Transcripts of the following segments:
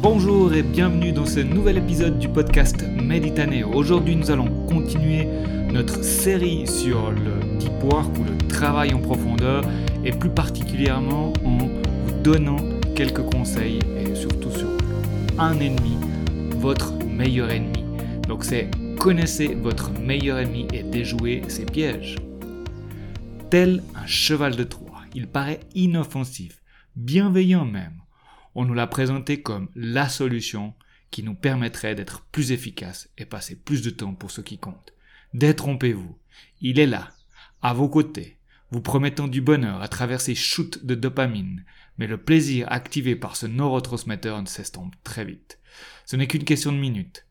Bonjour et bienvenue dans ce nouvel épisode du podcast Méditerranée. Aujourd'hui, nous allons continuer notre série sur le deep work ou le travail en profondeur et plus particulièrement en vous donnant quelques conseils et surtout sur un ennemi, votre meilleur ennemi. Donc c'est connaissez votre meilleur ennemi et déjouez ses pièges. Tel un cheval de Troie, il paraît inoffensif, bienveillant même. On nous l'a présenté comme la solution qui nous permettrait d'être plus efficaces et passer plus de temps pour ce qui compte. Détrompez-vous, il est là, à vos côtés, vous promettant du bonheur à travers ces shoots de dopamine, mais le plaisir activé par ce neurotransmetteur s'estompe très vite. Ce n'est qu'une question de minutes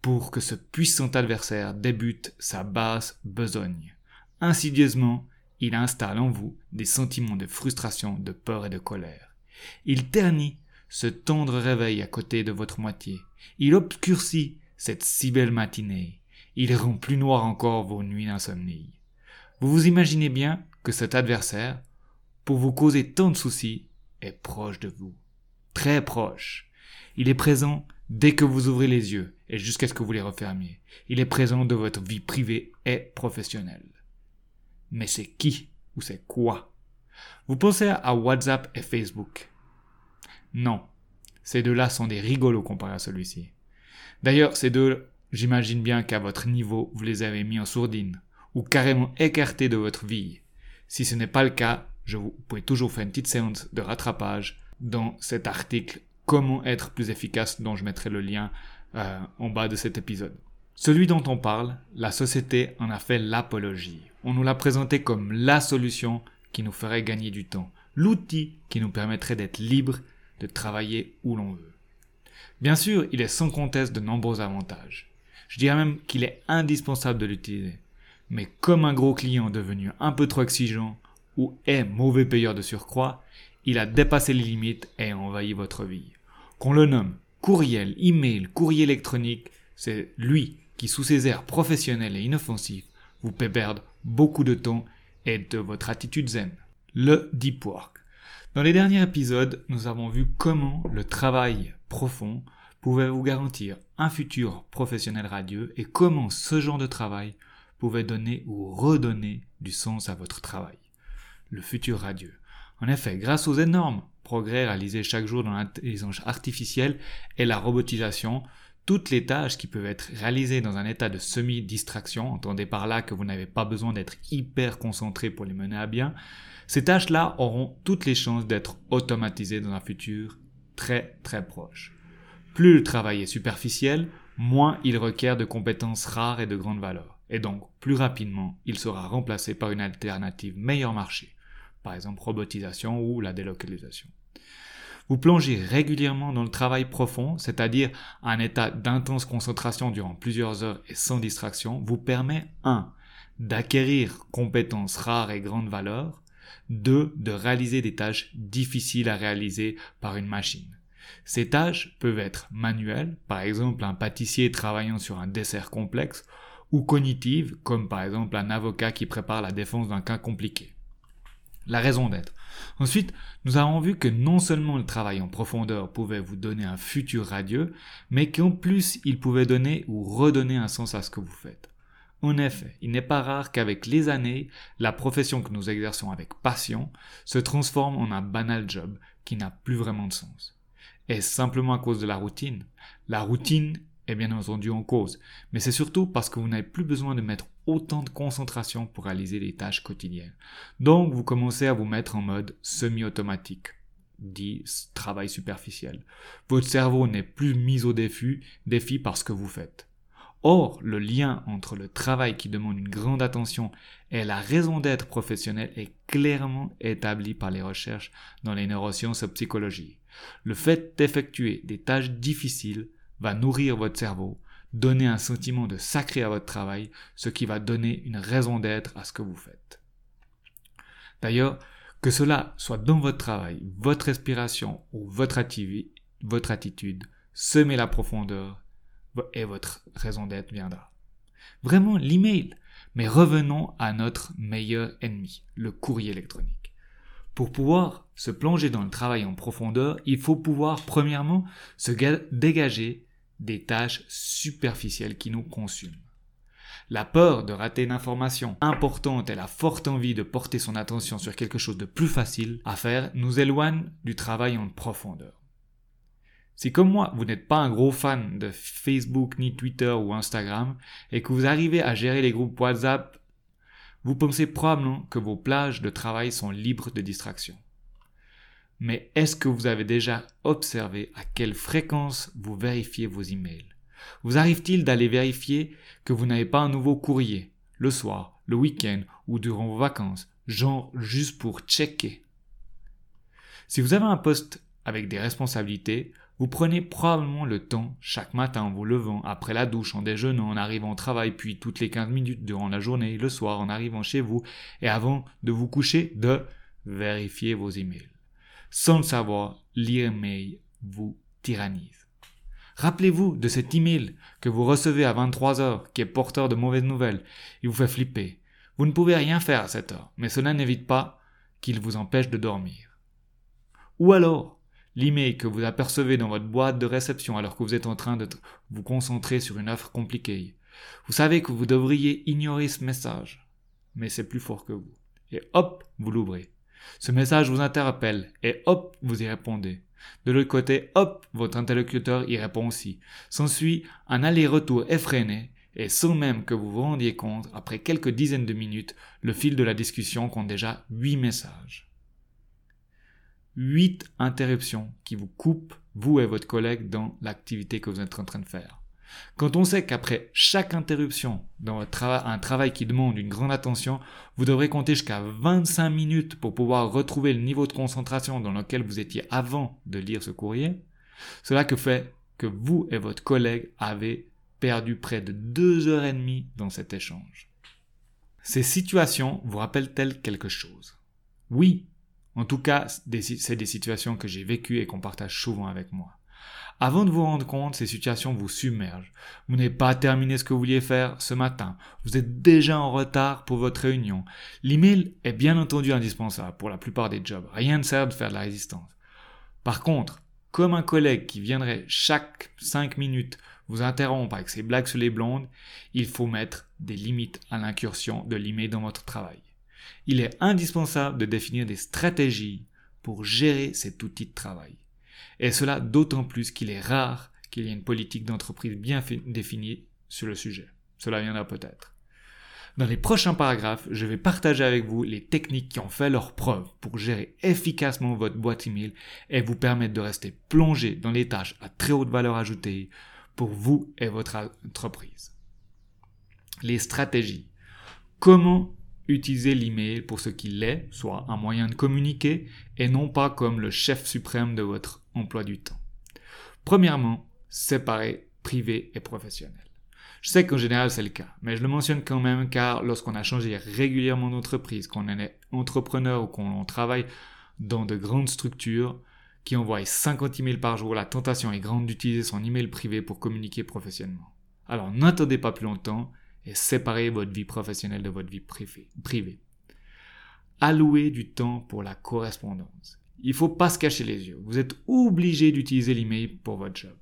pour que ce puissant adversaire débute sa basse besogne. Insidieusement, il installe en vous des sentiments de frustration, de peur et de colère. Il ternit ce tendre réveil à côté de votre moitié. Il obscurcit cette si belle matinée. Il rend plus noir encore vos nuits d'insomnie. Vous vous imaginez bien que cet adversaire, pour vous causer tant de soucis, est proche de vous. Très proche. Il est présent dès que vous ouvrez les yeux et jusqu'à ce que vous les refermiez. Il est présent dans votre vie privée et professionnelle. Mais c'est qui ou c'est quoi? Vous pensez à WhatsApp et Facebook Non. Ces deux-là sont des rigolos comparés à celui-ci. D'ailleurs, ces deux, j'imagine bien qu'à votre niveau, vous les avez mis en sourdine ou carrément écartés de votre vie. Si ce n'est pas le cas, je vous, pouvez toujours faire une petite séance de rattrapage dans cet article Comment être plus efficace dont je mettrai le lien euh, en bas de cet épisode. Celui dont on parle, la société en a fait l'apologie. On nous l'a présenté comme la solution qui nous ferait gagner du temps, l'outil qui nous permettrait d'être libre de travailler où l'on veut. Bien sûr, il est sans conteste de nombreux avantages. Je dirais même qu'il est indispensable de l'utiliser. Mais comme un gros client devenu un peu trop exigeant ou est mauvais payeur de surcroît, il a dépassé les limites et envahi votre vie. Qu'on le nomme courriel, email, courrier électronique, c'est lui qui, sous ses airs professionnels et inoffensifs, vous fait perdre beaucoup de temps et de votre attitude zen. Le deep work. Dans les derniers épisodes, nous avons vu comment le travail profond pouvait vous garantir un futur professionnel radieux et comment ce genre de travail pouvait donner ou redonner du sens à votre travail. Le futur radieux. En effet, grâce aux énormes progrès réalisés chaque jour dans l'intelligence artificielle et la robotisation, toutes les tâches qui peuvent être réalisées dans un état de semi-distraction, entendez par là que vous n'avez pas besoin d'être hyper concentré pour les mener à bien, ces tâches-là auront toutes les chances d'être automatisées dans un futur très très proche. Plus le travail est superficiel, moins il requiert de compétences rares et de grande valeur. Et donc, plus rapidement, il sera remplacé par une alternative meilleur marché, par exemple robotisation ou la délocalisation. Vous plongez régulièrement dans le travail profond, c'est-à-dire un état d'intense concentration durant plusieurs heures et sans distraction, vous permet 1. d'acquérir compétences rares et grande valeur, 2. de réaliser des tâches difficiles à réaliser par une machine. Ces tâches peuvent être manuelles, par exemple un pâtissier travaillant sur un dessert complexe, ou cognitives, comme par exemple un avocat qui prépare la défense d'un cas compliqué la raison d'être. Ensuite, nous avons vu que non seulement le travail en profondeur pouvait vous donner un futur radieux, mais qu'en plus il pouvait donner ou redonner un sens à ce que vous faites. En effet, il n'est pas rare qu'avec les années, la profession que nous exerçons avec passion se transforme en un banal job qui n'a plus vraiment de sens. Est-ce simplement à cause de la routine? La routine est bien entendu en cause, mais c'est surtout parce que vous n'avez plus besoin de mettre autant de concentration pour réaliser les tâches quotidiennes. Donc vous commencez à vous mettre en mode semi-automatique, dit travail superficiel. Votre cerveau n'est plus mis au défi, défi par ce que vous faites. Or, le lien entre le travail qui demande une grande attention et la raison d'être professionnelle est clairement établi par les recherches dans les neurosciences et psychologie. Le fait d'effectuer des tâches difficiles va nourrir votre cerveau, donner un sentiment de sacré à votre travail, ce qui va donner une raison d'être à ce que vous faites. D'ailleurs, que cela soit dans votre travail, votre respiration ou votre, votre attitude, semez la profondeur et votre raison d'être viendra. Vraiment l'email. Mais revenons à notre meilleur ennemi, le courrier électronique. Pour pouvoir se plonger dans le travail en profondeur, il faut pouvoir premièrement se dégager des tâches superficielles qui nous consument. La peur de rater une information importante et la forte envie de porter son attention sur quelque chose de plus facile à faire nous éloignent du travail en profondeur. Si comme moi, vous n'êtes pas un gros fan de Facebook, ni Twitter ou Instagram, et que vous arrivez à gérer les groupes WhatsApp, vous pensez probablement que vos plages de travail sont libres de distractions. Mais est-ce que vous avez déjà observé à quelle fréquence vous vérifiez vos emails? Vous arrive-t-il d'aller vérifier que vous n'avez pas un nouveau courrier, le soir, le week-end ou durant vos vacances, genre juste pour checker? Si vous avez un poste avec des responsabilités, vous prenez probablement le temps, chaque matin en vous levant, après la douche, en déjeunant, en arrivant au travail, puis toutes les 15 minutes durant la journée, le soir, en arrivant chez vous, et avant de vous coucher, de vérifier vos emails. Sans le savoir, l'email vous tyrannise. Rappelez-vous de cet email que vous recevez à 23 heures, qui est porteur de mauvaises nouvelles. Il vous fait flipper. Vous ne pouvez rien faire à cette heure, mais cela n'évite pas qu'il vous empêche de dormir. Ou alors, l'email que vous apercevez dans votre boîte de réception alors que vous êtes en train de vous concentrer sur une offre compliquée. Vous savez que vous devriez ignorer ce message, mais c'est plus fort que vous. Et hop, vous l'ouvrez. Ce message vous interpelle et hop, vous y répondez. De l'autre côté, hop, votre interlocuteur y répond aussi. S'ensuit un aller-retour effréné et sans même que vous vous rendiez compte, après quelques dizaines de minutes, le fil de la discussion compte déjà huit messages. Huit interruptions qui vous coupent, vous et votre collègue, dans l'activité que vous êtes en train de faire. Quand on sait qu'après chaque interruption dans un travail qui demande une grande attention, vous devrez compter jusqu'à 25 minutes pour pouvoir retrouver le niveau de concentration dans lequel vous étiez avant de lire ce courrier, cela que fait que vous et votre collègue avez perdu près de deux heures et demie dans cet échange. Ces situations vous rappellent-elles quelque chose? Oui, en tout cas, c'est des situations que j'ai vécues et qu'on partage souvent avec moi. Avant de vous rendre compte, ces situations vous submergent. Vous n'avez pas terminé ce que vous vouliez faire ce matin. Vous êtes déjà en retard pour votre réunion. L'email est bien entendu indispensable pour la plupart des jobs. Rien ne sert de faire de la résistance. Par contre, comme un collègue qui viendrait chaque 5 minutes vous interrompre avec ses blagues sur les blondes, il faut mettre des limites à l'incursion de l'email dans votre travail. Il est indispensable de définir des stratégies pour gérer cet outil de travail. Et cela d'autant plus qu'il est rare qu'il y ait une politique d'entreprise bien définie sur le sujet. Cela viendra peut-être. Dans les prochains paragraphes, je vais partager avec vous les techniques qui ont fait leur preuve pour gérer efficacement votre boîte email et vous permettre de rester plongé dans les tâches à très haute valeur ajoutée pour vous et votre entreprise. Les stratégies. Comment utiliser l'email pour ce qu'il est, soit un moyen de communiquer, et non pas comme le chef suprême de votre emploi du temps. Premièrement, séparer privé et professionnel. Je sais qu'en général c'est le cas, mais je le mentionne quand même car lorsqu'on a changé régulièrement d'entreprise, qu'on est entrepreneur ou qu'on travaille dans de grandes structures qui envoient 50 emails par jour, la tentation est grande d'utiliser son email privé pour communiquer professionnellement. Alors n'attendez pas plus longtemps et séparez votre vie professionnelle de votre vie privée. Allouez du temps pour la correspondance. Il ne faut pas se cacher les yeux. Vous êtes obligé d'utiliser l'email pour votre job.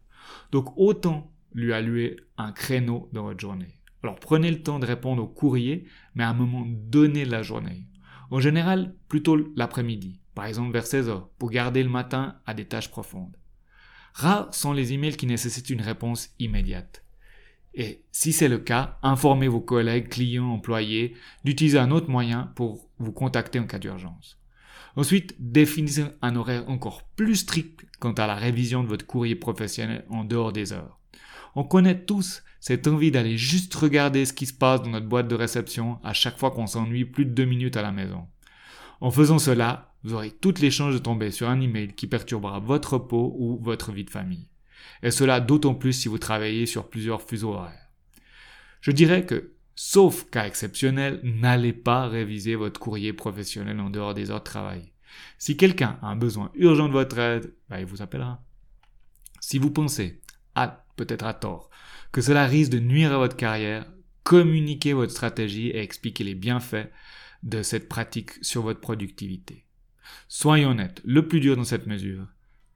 Donc autant lui allouer un créneau dans votre journée. Alors prenez le temps de répondre au courrier, mais à un moment donné de la journée. En général, plutôt l'après-midi, par exemple vers 16 heures, pour garder le matin à des tâches profondes. Rares sont les emails qui nécessitent une réponse immédiate. Et si c'est le cas, informez vos collègues, clients, employés d'utiliser un autre moyen pour vous contacter en cas d'urgence. Ensuite, définissez un horaire encore plus strict quant à la révision de votre courrier professionnel en dehors des heures. On connaît tous cette envie d'aller juste regarder ce qui se passe dans notre boîte de réception à chaque fois qu'on s'ennuie plus de deux minutes à la maison. En faisant cela, vous aurez toutes les chances de tomber sur un email qui perturbera votre repos ou votre vie de famille et cela d'autant plus si vous travaillez sur plusieurs fuseaux horaires. Je dirais que, sauf cas exceptionnel, n'allez pas réviser votre courrier professionnel en dehors des heures de travail. Si quelqu'un a un besoin urgent de votre aide, bah, il vous appellera. Si vous pensez, peut-être à tort, que cela risque de nuire à votre carrière, communiquez votre stratégie et expliquez les bienfaits de cette pratique sur votre productivité. Soyons honnêtes, le plus dur dans cette mesure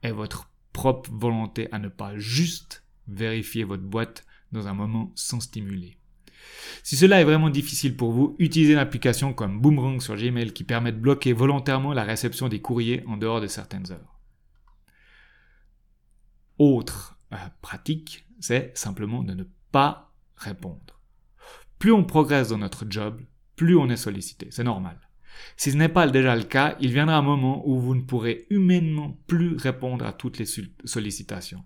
est votre propre volonté à ne pas juste vérifier votre boîte dans un moment sans stimuler. Si cela est vraiment difficile pour vous, utilisez une application comme Boomerang sur Gmail qui permet de bloquer volontairement la réception des courriers en dehors de certaines heures. Autre euh, pratique, c'est simplement de ne pas répondre. Plus on progresse dans notre job, plus on est sollicité. C'est normal. Si ce n'est pas déjà le cas, il viendra un moment où vous ne pourrez humainement plus répondre à toutes les sollicitations.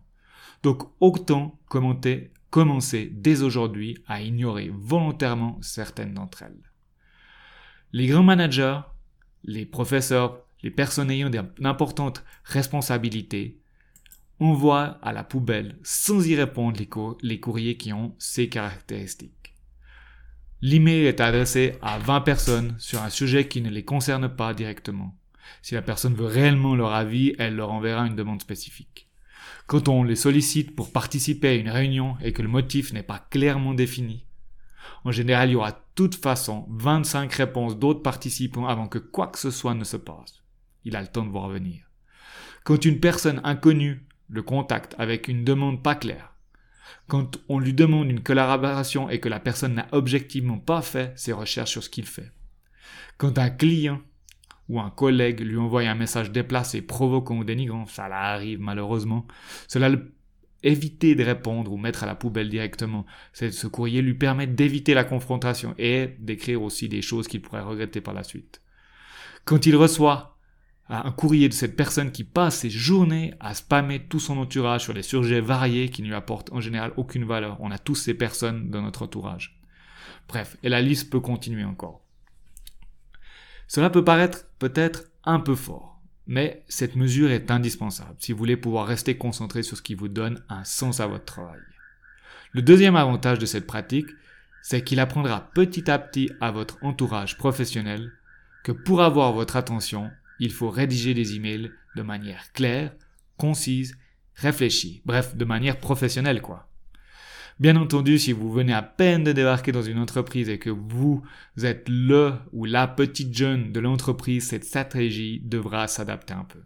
Donc autant commenter, commencer dès aujourd'hui à ignorer volontairement certaines d'entre elles. Les grands managers, les professeurs, les personnes ayant d'importantes responsabilités envoient à la poubelle sans y répondre les courriers qui ont ces caractéristiques. L'email est adressé à 20 personnes sur un sujet qui ne les concerne pas directement. Si la personne veut réellement leur avis, elle leur enverra une demande spécifique. Quand on les sollicite pour participer à une réunion et que le motif n'est pas clairement défini, en général, il y aura de toute façon 25 réponses d'autres participants avant que quoi que ce soit ne se passe. Il a le temps de voir venir. Quand une personne inconnue le contacte avec une demande pas claire, quand on lui demande une collaboration et que la personne n'a objectivement pas fait ses recherches sur ce qu'il fait. Quand un client ou un collègue lui envoie un message déplacé, provoquant ou dénigrant, ça arrive malheureusement, cela le éviter de répondre ou mettre à la poubelle directement. Ce courrier lui permet d'éviter la confrontation et d'écrire aussi des choses qu'il pourrait regretter par la suite. Quand il reçoit un courrier de cette personne qui passe ses journées à spammer tout son entourage sur des sujets variés qui ne lui apportent en général aucune valeur. On a tous ces personnes dans notre entourage. Bref, et la liste peut continuer encore. Cela peut paraître peut-être un peu fort, mais cette mesure est indispensable si vous voulez pouvoir rester concentré sur ce qui vous donne un sens à votre travail. Le deuxième avantage de cette pratique, c'est qu'il apprendra petit à petit à votre entourage professionnel que pour avoir votre attention, il faut rédiger des emails de manière claire, concise, réfléchie, bref, de manière professionnelle, quoi. Bien entendu, si vous venez à peine de débarquer dans une entreprise et que vous êtes le ou la petite jeune de l'entreprise, cette stratégie devra s'adapter un peu.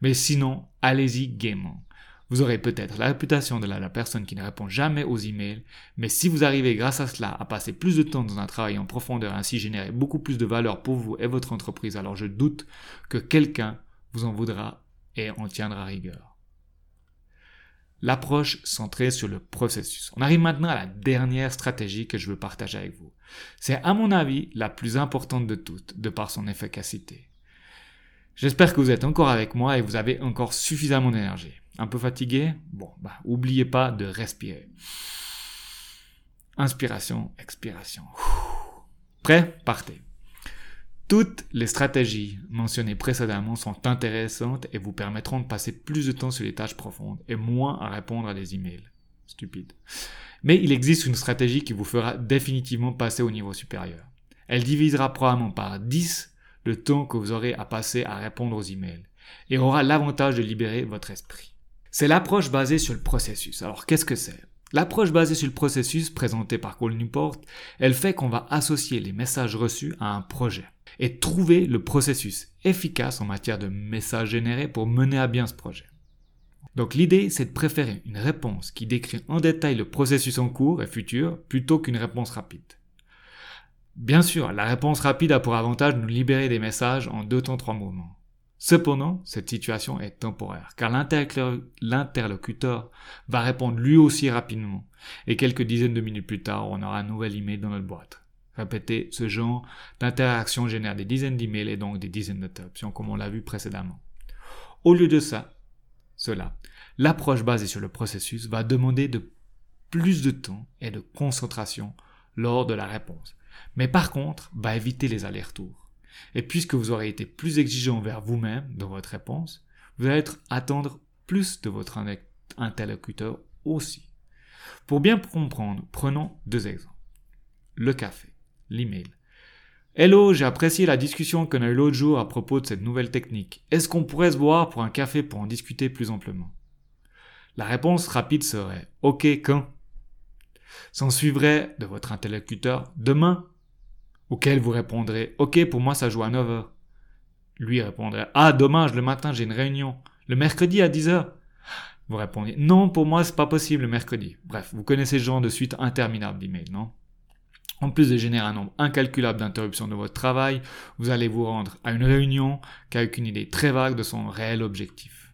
Mais sinon, allez-y gaiement. Vous aurez peut-être la réputation de la, personne qui ne répond jamais aux emails, mais si vous arrivez grâce à cela à passer plus de temps dans un travail en profondeur et ainsi générer beaucoup plus de valeur pour vous et votre entreprise, alors je doute que quelqu'un vous en voudra et en tiendra rigueur. L'approche centrée sur le processus. On arrive maintenant à la dernière stratégie que je veux partager avec vous. C'est à mon avis la plus importante de toutes, de par son efficacité. J'espère que vous êtes encore avec moi et vous avez encore suffisamment d'énergie. Un peu fatigué Bon, bah, oubliez pas de respirer. Inspiration, expiration. Prêt? Partez. Toutes les stratégies mentionnées précédemment sont intéressantes et vous permettront de passer plus de temps sur les tâches profondes et moins à répondre à des emails. Stupide. Mais il existe une stratégie qui vous fera définitivement passer au niveau supérieur. Elle divisera probablement par 10 le temps que vous aurez à passer à répondre aux emails et aura l'avantage de libérer votre esprit. C'est l'approche basée sur le processus. Alors qu'est-ce que c'est? L'approche basée sur le processus présentée par Cole Newport, elle fait qu'on va associer les messages reçus à un projet et trouver le processus efficace en matière de messages générés pour mener à bien ce projet. Donc l'idée, c'est de préférer une réponse qui décrit en détail le processus en cours et futur plutôt qu'une réponse rapide. Bien sûr, la réponse rapide a pour avantage de nous libérer des messages en deux temps trois mouvements. Cependant, cette situation est temporaire, car l'interlocuteur va répondre lui aussi rapidement, et quelques dizaines de minutes plus tard, on aura un nouvel email dans notre boîte. Répétez, ce genre d'interaction génère des dizaines d'emails et donc des dizaines d'interruptions, comme on l'a vu précédemment. Au lieu de ça, cela, l'approche basée sur le processus va demander de plus de temps et de concentration lors de la réponse, mais par contre va éviter les allers-retours. Et puisque vous aurez été plus exigeant envers vous-même dans votre réponse, vous allez attendre plus de votre interlocuteur aussi. Pour bien comprendre, prenons deux exemples. Le café, l'email. Hello, j'ai apprécié la discussion qu'on a eue l'autre jour à propos de cette nouvelle technique. Est-ce qu'on pourrait se voir pour un café pour en discuter plus amplement? La réponse rapide serait OK quand? S'en suivrait de votre interlocuteur demain auquel vous répondrez OK, pour moi ça joue à 9 heures. lui répondrait Ah, dommage, le matin j'ai une réunion. Le mercredi à 10h Vous répondez Non, pour moi c'est pas possible le mercredi. Bref, vous connaissez ce genre de suite interminable d'emails, non? En plus de générer un nombre incalculable d'interruptions de votre travail, vous allez vous rendre à une réunion qu'avec une idée très vague de son réel objectif.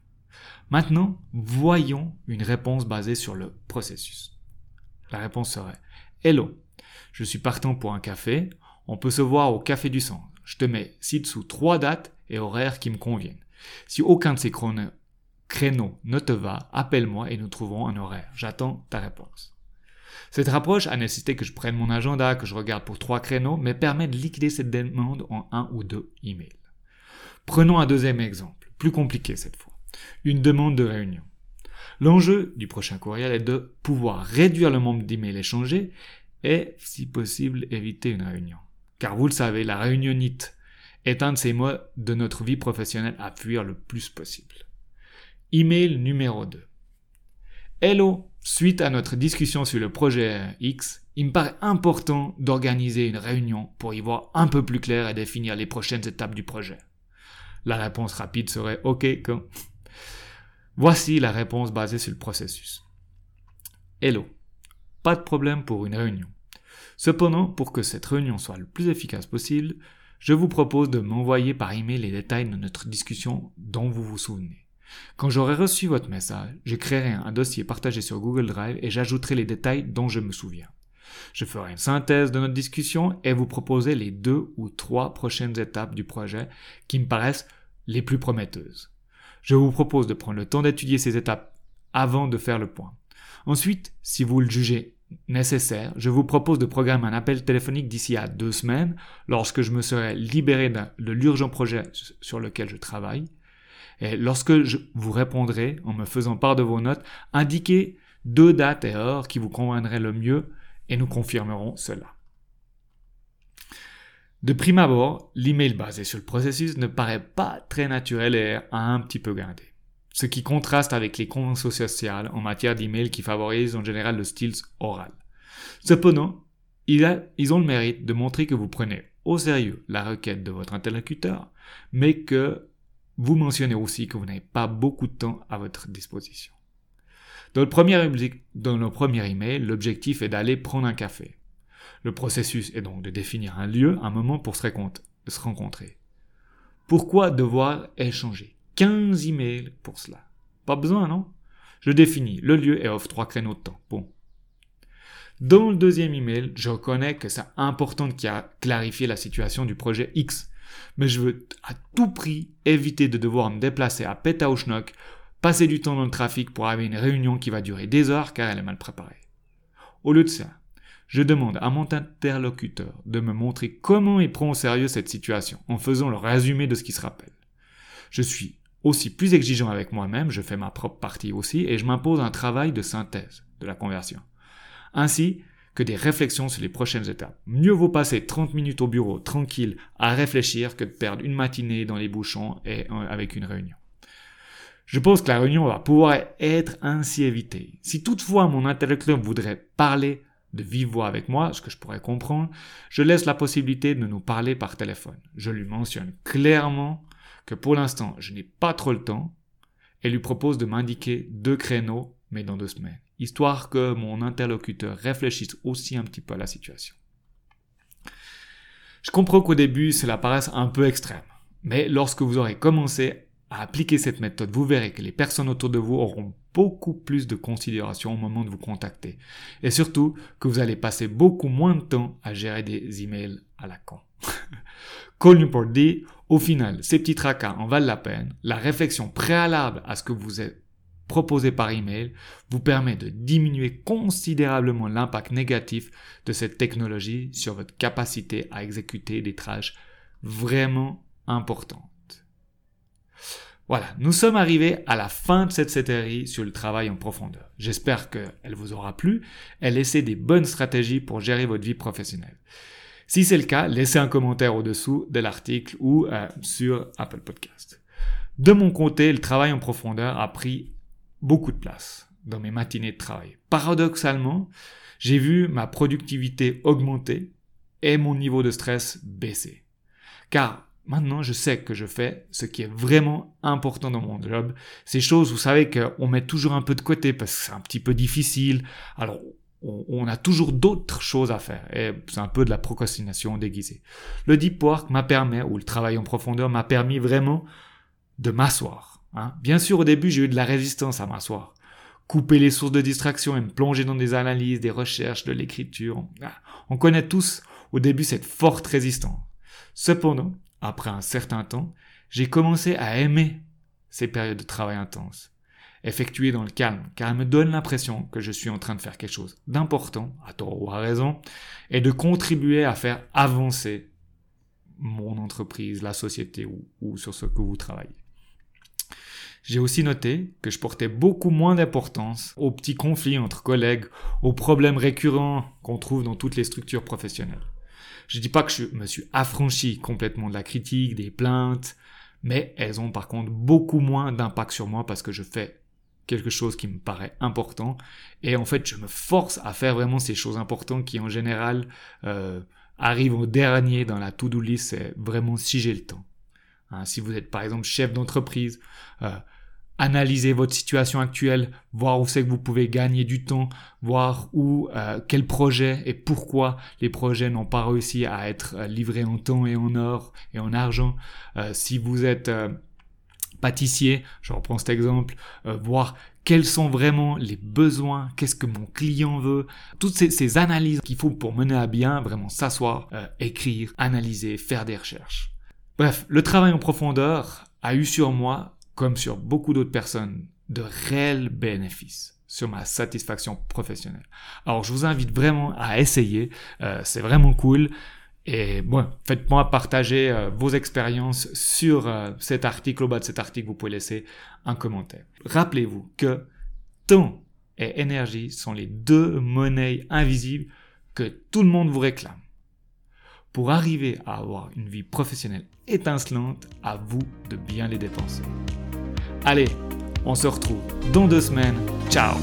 Maintenant, voyons une réponse basée sur le processus. La réponse serait Hello, je suis partant pour un café, on peut se voir au café du centre. Je te mets ci-dessous trois dates et horaires qui me conviennent. Si aucun de ces créneaux ne te va, appelle-moi et nous trouverons un horaire. J'attends ta réponse. Cette approche a nécessité que je prenne mon agenda, que je regarde pour trois créneaux, mais permet de liquider cette demande en un ou deux emails. Prenons un deuxième exemple, plus compliqué cette fois. Une demande de réunion. L'enjeu du prochain courriel est de pouvoir réduire le nombre d'emails échangés et, si possible, éviter une réunion. Car vous le savez, la réunionnite est un de ces mots de notre vie professionnelle à fuir le plus possible. Email numéro 2. Hello, suite à notre discussion sur le projet X, il me paraît important d'organiser une réunion pour y voir un peu plus clair et définir les prochaines étapes du projet. La réponse rapide serait OK quand. Voici la réponse basée sur le processus. Hello. Pas de problème pour une réunion. Cependant, pour que cette réunion soit le plus efficace possible, je vous propose de m'envoyer par email les détails de notre discussion dont vous vous souvenez. Quand j'aurai reçu votre message, je créerai un dossier partagé sur Google Drive et j'ajouterai les détails dont je me souviens. Je ferai une synthèse de notre discussion et vous proposer les deux ou trois prochaines étapes du projet qui me paraissent les plus prometteuses. Je vous propose de prendre le temps d'étudier ces étapes avant de faire le point. Ensuite, si vous le jugez nécessaire, je vous propose de programmer un appel téléphonique d'ici à deux semaines lorsque je me serai libéré de l'urgent projet sur lequel je travaille. Et lorsque je vous répondrai en me faisant part de vos notes, indiquez deux dates et heures qui vous conviendraient le mieux et nous confirmerons cela. De prime abord, l'email basé sur le processus ne paraît pas très naturel et un petit peu gardé. Ce qui contraste avec les conventions sociales en matière d'email qui favorisent en général le style oral. Cependant, ils ont le mérite de montrer que vous prenez au sérieux la requête de votre interlocuteur, mais que vous mentionnez aussi que vous n'avez pas beaucoup de temps à votre disposition. Dans le premier, dans le premier email, l'objectif est d'aller prendre un café. Le processus est donc de définir un lieu, un moment pour se rencontrer. Pourquoi devoir échanger? 15 emails pour cela Pas besoin, non? Je définis le lieu et offre trois créneaux de temps. Bon. Dans le deuxième email, je reconnais que c'est important de clarifier la situation du projet X mais je veux à tout prix éviter de devoir me déplacer à Petauschnock, passer du temps dans le trafic pour avoir une réunion qui va durer des heures car elle est mal préparée. Au lieu de ça, je demande à mon interlocuteur de me montrer comment il prend au sérieux cette situation en faisant le résumé de ce qui se rappelle. Je suis aussi plus exigeant avec moi-même, je fais ma propre partie aussi et je m'impose un travail de synthèse de la conversion. Ainsi, que des réflexions sur les prochaines étapes. Mieux vaut passer 30 minutes au bureau tranquille à réfléchir que de perdre une matinée dans les bouchons et euh, avec une réunion. Je pense que la réunion va pouvoir être ainsi évitée. Si toutefois mon interlocuteur voudrait parler de vive voix avec moi, ce que je pourrais comprendre, je laisse la possibilité de nous parler par téléphone. Je lui mentionne clairement que pour l'instant, je n'ai pas trop le temps et lui propose de m'indiquer deux créneaux, mais dans deux semaines histoire que mon interlocuteur réfléchisse aussi un petit peu à la situation. Je comprends qu'au début, cela paraisse un peu extrême, mais lorsque vous aurez commencé à appliquer cette méthode, vous verrez que les personnes autour de vous auront beaucoup plus de considération au moment de vous contacter, et surtout que vous allez passer beaucoup moins de temps à gérer des emails à la con. Call Newport dit, au final, ces petits tracas en valent la peine, la réflexion préalable à ce que vous êtes proposé par email vous permet de diminuer considérablement l'impact négatif de cette technologie sur votre capacité à exécuter des tâches vraiment importantes. Voilà, nous sommes arrivés à la fin de cette série sur le travail en profondeur. J'espère qu'elle vous aura plu et laissé des bonnes stratégies pour gérer votre vie professionnelle. Si c'est le cas, laissez un commentaire au-dessous de l'article ou euh, sur Apple Podcast. De mon côté, le travail en profondeur a pris beaucoup de place dans mes matinées de travail. Paradoxalement, j'ai vu ma productivité augmenter et mon niveau de stress baisser. Car Maintenant, je sais que je fais ce qui est vraiment important dans mon job. Ces choses, vous savez qu'on met toujours un peu de côté parce que c'est un petit peu difficile. Alors, on, a toujours d'autres choses à faire. Et c'est un peu de la procrastination déguisée. Le deep work m'a permis, ou le travail en profondeur m'a permis vraiment de m'asseoir. Hein. Bien sûr, au début, j'ai eu de la résistance à m'asseoir. Couper les sources de distraction et me plonger dans des analyses, des recherches, de l'écriture. Ah, on connaît tous au début cette forte résistance. Cependant, après un certain temps, j'ai commencé à aimer ces périodes de travail intense, effectuées dans le calme, car elles me donnent l'impression que je suis en train de faire quelque chose d'important, à tort ou à raison, et de contribuer à faire avancer mon entreprise, la société ou, ou sur ce que vous travaillez. J'ai aussi noté que je portais beaucoup moins d'importance aux petits conflits entre collègues, aux problèmes récurrents qu'on trouve dans toutes les structures professionnelles. Je dis pas que je me suis affranchi complètement de la critique, des plaintes, mais elles ont par contre beaucoup moins d'impact sur moi parce que je fais quelque chose qui me paraît important et en fait je me force à faire vraiment ces choses importantes qui en général euh, arrivent au dernier dans la to-do list, c'est vraiment si j'ai le temps. Hein, si vous êtes par exemple chef d'entreprise, euh, analyser votre situation actuelle, voir où c'est que vous pouvez gagner du temps, voir où, euh, quel projet et pourquoi les projets n'ont pas réussi à être livrés en temps et en or et en argent. Si vous êtes pâtissier, je reprends cet exemple, voir quels sont vraiment les besoins, qu'est-ce que mon client veut, toutes ces, analyses qu'il faut pour mener à bien, vraiment s'asseoir, écrire, analyser, faire des recherches. Bref, le travail en profondeur a eu sur moi comme sur beaucoup d'autres personnes, de réels bénéfices sur ma satisfaction professionnelle. Alors je vous invite vraiment à essayer, euh, c'est vraiment cool. Et bon, faites-moi partager euh, vos expériences sur euh, cet article. Au bas de cet article, vous pouvez laisser un commentaire. Rappelez-vous que temps et énergie sont les deux monnaies invisibles que tout le monde vous réclame. Pour arriver à avoir une vie professionnelle étincelante, à vous de bien les dépenser. Allez, on se retrouve dans deux semaines. Ciao